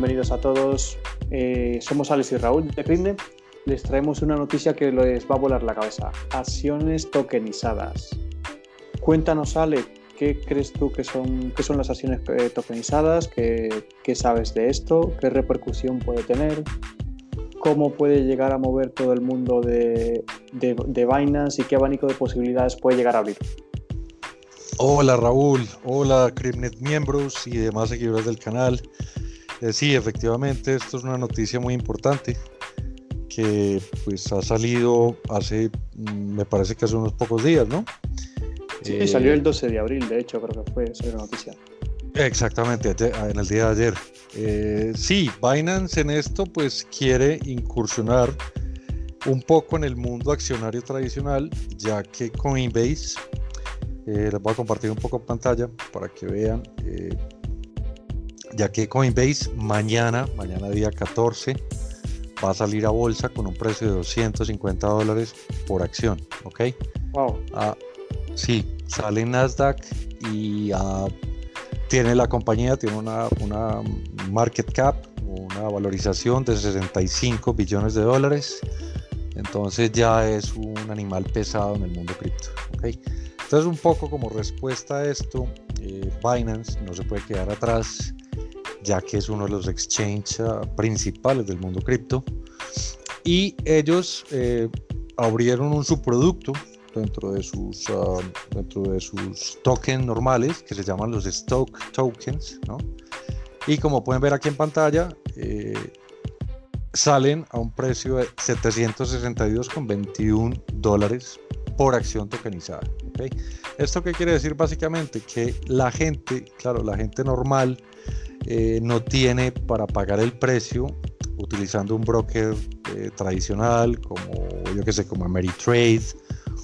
bienvenidos a todos. Eh, somos Alex y Raúl de Crine. Les traemos una noticia que les va a volar la cabeza. Acciones tokenizadas. Cuéntanos, Ale, ¿qué crees tú que son, son las acciones eh, tokenizadas? ¿Qué, sabes de esto? ¿Qué repercusión puede tener? ¿Cómo puede llegar a mover todo el mundo de, de, de Binance y qué abanico de posibilidades puede llegar a abrir? Hola Raúl, hola Crimnet miembros y demás seguidores del canal. Eh, sí, efectivamente, esto es una noticia muy importante que pues ha salido hace, mm, me parece que hace unos pocos días, ¿no? Sí, salió el 12 de abril, de hecho, creo que fue esa noticia. Exactamente, en el día de ayer. Eh, sí, Binance en esto pues quiere incursionar un poco en el mundo accionario tradicional, ya que Coinbase eh, les voy a compartir un poco en pantalla para que vean, eh, ya que Coinbase mañana, mañana día 14, va a salir a bolsa con un precio de 250 dólares por acción, ¿ok? Wow. Ah, sí, sale en Nasdaq y ah, tiene la compañía, tiene una, una market cap, una valorización de 65 billones de dólares. Entonces ya es un animal pesado en el mundo cripto. ¿okay? Entonces, un poco como respuesta a esto, eh, Binance no se puede quedar atrás, ya que es uno de los exchanges ah, principales del mundo cripto. Y ellos eh, abrieron un subproducto dentro de sus uh, dentro de sus tokens normales que se llaman los stock tokens y como pueden ver aquí en pantalla eh, salen a un precio de 762,21 dólares por acción tokenizada. ¿Esto qué quiere decir básicamente? Que la gente, claro, la gente normal eh, no tiene para pagar el precio utilizando un broker eh, tradicional como yo que sé, como Ameritrade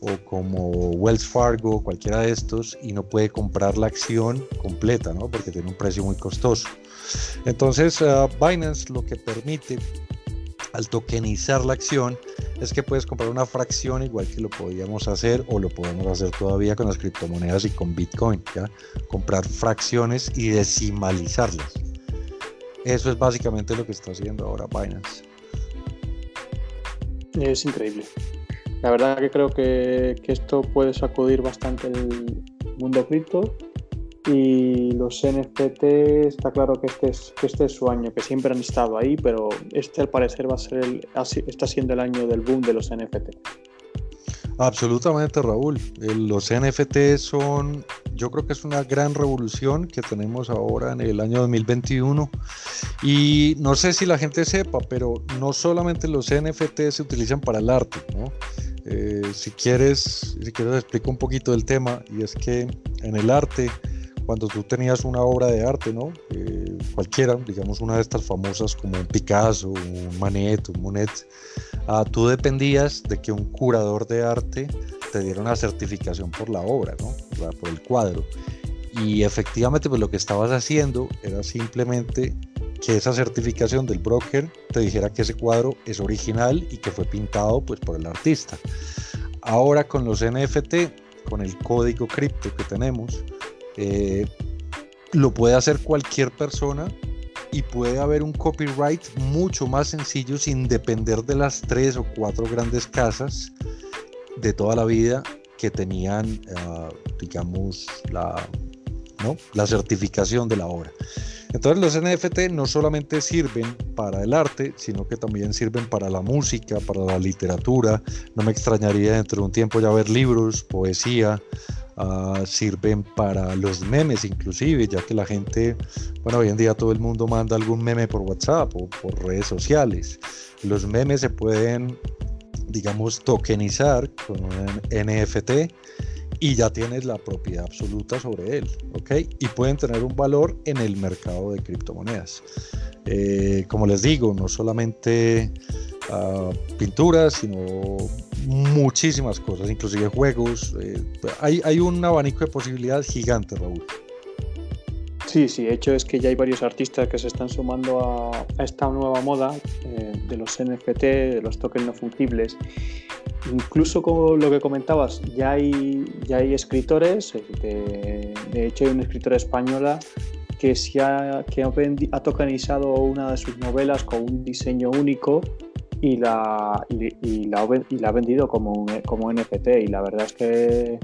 o como Wells Fargo, cualquiera de estos, y no puede comprar la acción completa, ¿no? Porque tiene un precio muy costoso. Entonces, uh, Binance lo que permite al tokenizar la acción es que puedes comprar una fracción igual que lo podíamos hacer o lo podemos hacer todavía con las criptomonedas y con Bitcoin. Comprar fracciones y decimalizarlas. Eso es básicamente lo que está haciendo ahora Binance. Es increíble. La verdad que creo que, que esto puede sacudir bastante el mundo cripto y los NFT está claro que este, es, que este es su año, que siempre han estado ahí, pero este al parecer va a ser el, está siendo el año del boom de los NFT. Absolutamente, Raúl. Los NFT son, yo creo que es una gran revolución que tenemos ahora en el año 2021. Y no sé si la gente sepa, pero no solamente los NFT se utilizan para el arte, ¿no? Eh, si quieres, si quieres explico un poquito del tema, y es que en el arte cuando tú tenías una obra de arte, ¿no? Eh, cualquiera, digamos una de estas famosas como un Picasso, un Manet, un Monet, ah, tú dependías de que un curador de arte te diera una certificación por la obra, ¿no? Por el cuadro. Y efectivamente, pues lo que estabas haciendo era simplemente que esa certificación del broker te dijera que ese cuadro es original y que fue pintado pues por el artista. Ahora con los NFT, con el código cripto que tenemos, eh, lo puede hacer cualquier persona y puede haber un copyright mucho más sencillo sin depender de las tres o cuatro grandes casas de toda la vida que tenían, ah, digamos, la, ¿no? la certificación de la obra. Entonces los NFT no solamente sirven para el arte, sino que también sirven para la música, para la literatura. No me extrañaría dentro de un tiempo ya ver libros, poesía, Ah, sirven para los memes inclusive, ya que la gente, bueno, hoy en día todo el mundo manda algún meme por WhatsApp o por redes sociales. Los memes se pueden, digamos, tokenizar con un NFT y ya tienes la propiedad absoluta sobre él, ¿ok? Y pueden tener un valor en el mercado de criptomonedas. Eh, como les digo, no solamente uh, pinturas, sino muchísimas cosas, inclusive juegos. Eh, hay, hay un abanico de posibilidades gigante, Raúl. Sí, sí, de hecho es que ya hay varios artistas que se están sumando a, esta nueva moda eh, de los NFT, de los tokens no fungibles. Incluso como lo que comentabas, ya hay, ya hay escritores, eh, de, hecho hay una escritora española que, se ha, que ha, tokenizado una de sus novelas con un diseño único y la, y, la, y la ha vendido como, como NFT. Y la verdad es que,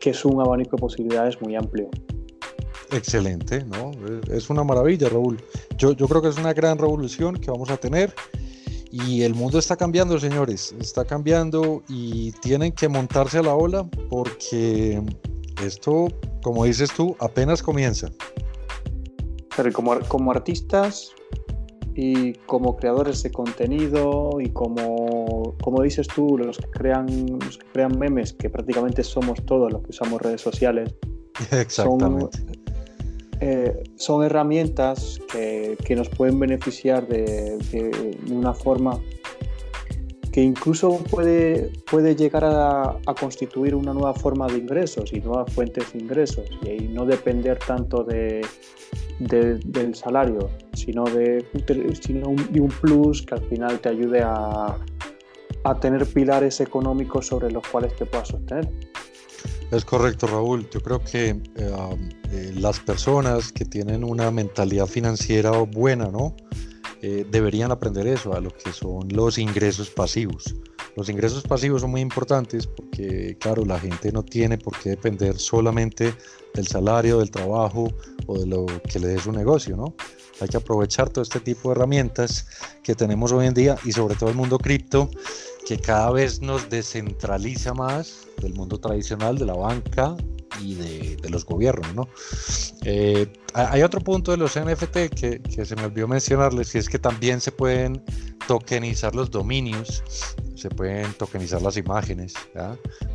que es un abanico de posibilidades muy amplio. Excelente, ¿no? Es una maravilla, Raúl. Yo, yo creo que es una gran revolución que vamos a tener. Y el mundo está cambiando, señores, está cambiando y tienen que montarse a la ola porque esto, como dices tú, apenas comienza. Pero como, como artistas y como creadores de contenido y como, como dices tú, los que, crean, los que crean memes, que prácticamente somos todos los que usamos redes sociales. Exactamente. Eh, son herramientas que, nos pueden beneficiar de, una forma que incluso puede, puede llegar a, constituir una nueva forma de ingresos y nuevas fuentes de ingresos y, no depender tanto de, del salario, sino de, sino de un plus que al final te ayude a, a tener pilares económicos sobre los cuales te puedas sostener. Es correcto, Raúl. Yo creo que eh, eh, las personas que tienen una mentalidad financiera buena, ¿no? Eh, deberían aprender eso, a lo que son los ingresos pasivos. Los ingresos pasivos son muy importantes porque, claro, la gente no tiene por qué depender solamente del salario, del trabajo o de lo que le dé su negocio, ¿no? Hay que aprovechar todo este tipo de herramientas que tenemos hoy en día y sobre todo el mundo cripto que cada vez nos descentraliza más del mundo tradicional, de la banca y de, los gobiernos. ¿no? Eh, hay otro punto de los NFT que, se me olvidó mencionarles, y es que también se pueden tokenizar los dominios, se pueden tokenizar las imágenes,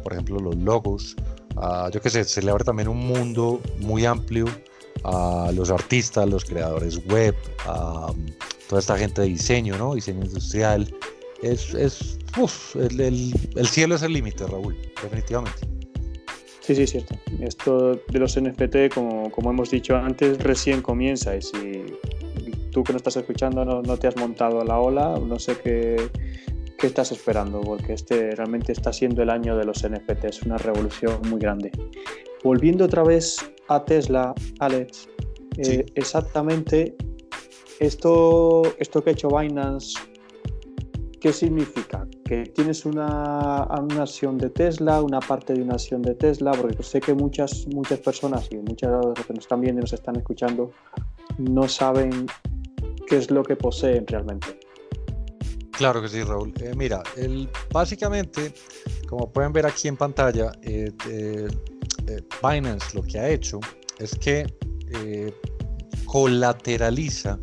por ejemplo los logos. Ah, yo que sé, se le abre también un mundo muy amplio a los artistas, los creadores web, a toda esta gente de diseño, ¿no? diseño industrial. Es, es el, cielo es el límite, Raúl, definitivamente. Sí, sí, cierto. Esto de los NFT, como, como hemos dicho antes, recién comienza y si tú que no estás escuchando no, no te has montado a la ola, no sé qué, qué, estás esperando, porque este realmente está siendo el año de los NFT, es una revolución muy grande. Volviendo otra vez a Tesla, Alex, eh, exactamente esto, esto que ha hecho Binance ¿Qué significa? Que tienes una, una, acción de Tesla, una parte de una acción de Tesla, porque sé que muchas, muchas personas y muchas de los que nos están viendo y nos están escuchando no saben qué es lo que poseen realmente. Claro que sí, Raúl. Eh, mira, básicamente, como pueden ver aquí en pantalla, eh, eh, Binance lo que ha hecho es que colateraliza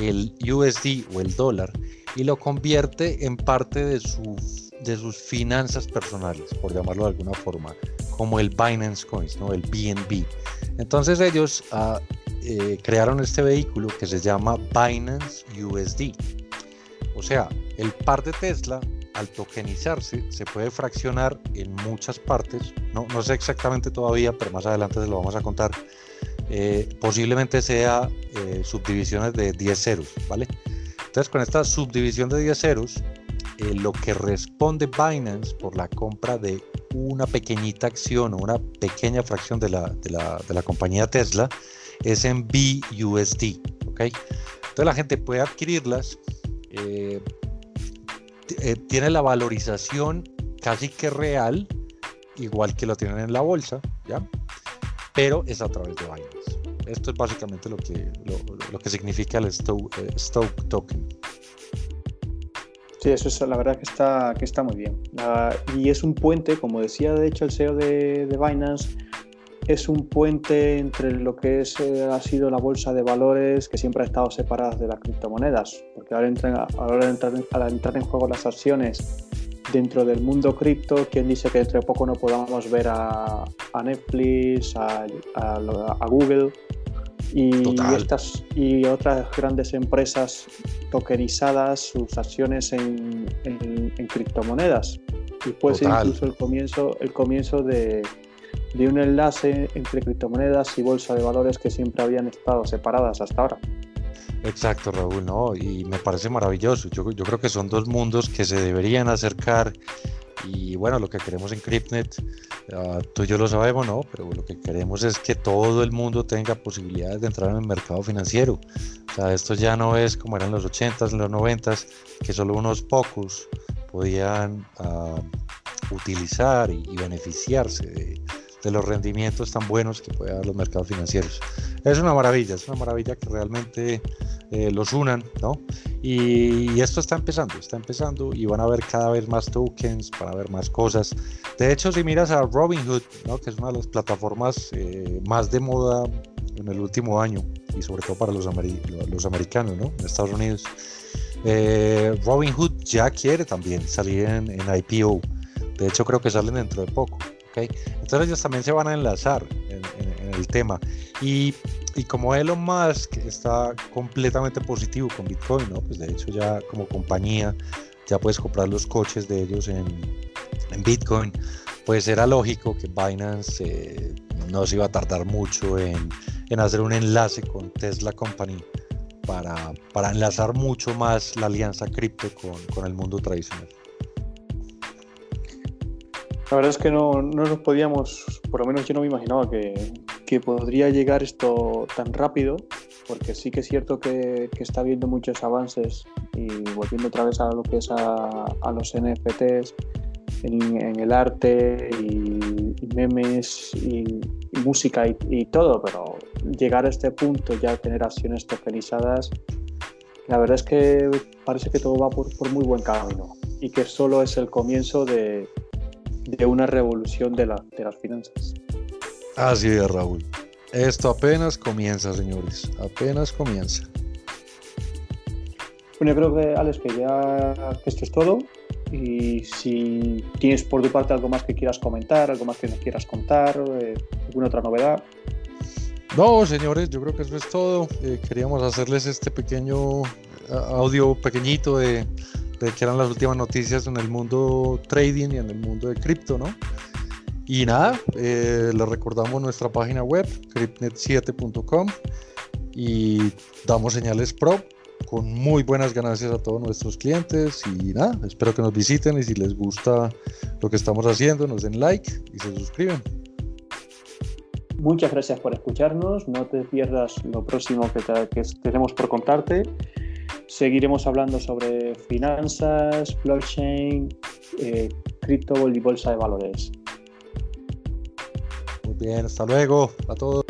el USD o el dólar y lo convierte en parte de, de sus finanzas personales, por llamarlo de alguna forma, como el Binance Coins, ¿no? el BNB. Entonces ellos ah, crearon este vehículo que se llama Binance USD. O sea, el par de Tesla al tokenizarse se puede fraccionar en muchas partes, no, no sé exactamente todavía, pero más adelante se lo vamos a contar. Eh, posiblemente sea eh, subdivisiones de 10 ceros, ¿vale? Entonces, con esta subdivisión de 10 ceros, eh, lo que responde Binance por la compra de una pequeñita acción o una pequeña fracción de la, de la, de la compañía Tesla es en BUSD. ¿okay? Entonces, la gente puede adquirirlas. Eh, eh, tiene la valorización casi que real, igual que lo tienen en la bolsa, ¿ya? Pero es a través de Binance. Esto es básicamente lo que, lo, que significa el Stoke, eh, Token. Sí, eso es la verdad que está, que está muy bien. y es un puente, como decía de hecho el CEO de, Binance, es un puente entre lo que es, eh, ha sido la bolsa de valores que siempre ha estado separada de las criptomonedas, porque ahora, entran, ahora entran, al entrar en juego las acciones dentro del mundo cripto, quien dice que dentro de poco no podamos ver a, Netflix, a, Google y, estas, y otras grandes empresas tokenizadas sus acciones en, criptomonedas. Y puede ser incluso el comienzo, el comienzo de, de un enlace entre criptomonedas y bolsa de valores que siempre habían estado separadas hasta ahora. Exacto, Raúl, ¿no? Y me parece maravilloso. Yo, yo creo que son dos mundos que se deberían acercar Y bueno, lo que queremos en CryptNet, uh, tú y yo lo sabemos, ¿no? Pero lo que queremos es que todo el mundo tenga posibilidades de entrar en el mercado financiero. O sea, esto ya no es como eran los 80s, los 90s, que solo unos pocos podían uh, utilizar y, y beneficiarse de, de los rendimientos tan buenos que puede dar los mercados financieros. Es una maravilla, es una maravilla que realmente eh, los unan, ¿no? Y, esto está empezando, está empezando y van a ver cada vez más tokens, van a más cosas. De hecho, si miras a Robinhood, ¿no? que es una de las plataformas eh, más de moda en el último año y sobre todo para los, los americanos, ¿no? En Estados Unidos. Eh, Robinhood ya quiere también salir en, en IPO. De hecho, creo que salen dentro de poco. Entonces ellos también se van a enlazar en, el tema. Y, y, como Elon Musk está completamente positivo con Bitcoin, ¿no? Pues de hecho ya como compañía ya puedes comprar los coches de ellos en, en Bitcoin, pues era lógico que Binance eh, no se iba a tardar mucho en, en, hacer un enlace con Tesla Company para, para enlazar mucho más la alianza cripto con, con el mundo tradicional. La verdad es que no, no, nos podíamos, por lo menos yo no me imaginaba que, que, podría llegar esto tan rápido, porque sí que es cierto que, que, está habiendo muchos avances. Y volviendo otra vez a lo que es a, a los NFTs en, en, el arte y, y memes y, y música y, todo, pero llegar a este punto ya tener acciones tokenizadas, la verdad es que parece que todo va por, por muy buen camino y que solo es el comienzo de de una revolución de, la, de las finanzas. Así es, Raúl. Esto apenas comienza, señores. Apenas comienza. Bueno, yo creo que, Alex, que ya esto es todo. Y si tienes por tu parte algo más que quieras comentar, algo más que nos quieras contar, eh, alguna otra novedad. No, señores, yo creo que eso es todo. Eh, queríamos hacerles este pequeño audio pequeñito de, de que eran las últimas noticias en el mundo trading y en el mundo de cripto, ¿no? Y nada, eh, les recordamos nuestra página web, cryptnet7.com, y damos señales pro con muy buenas ganancias a todos nuestros clientes. Y nada, espero que nos visiten y si les gusta lo que estamos haciendo, nos den like y se suscriben. Muchas gracias por escucharnos. No te pierdas lo próximo que, que tenemos por contarte. Seguiremos hablando sobre finanzas, blockchain, eh, cripto y bolsa de valores. Muy bien, hasta luego a todos.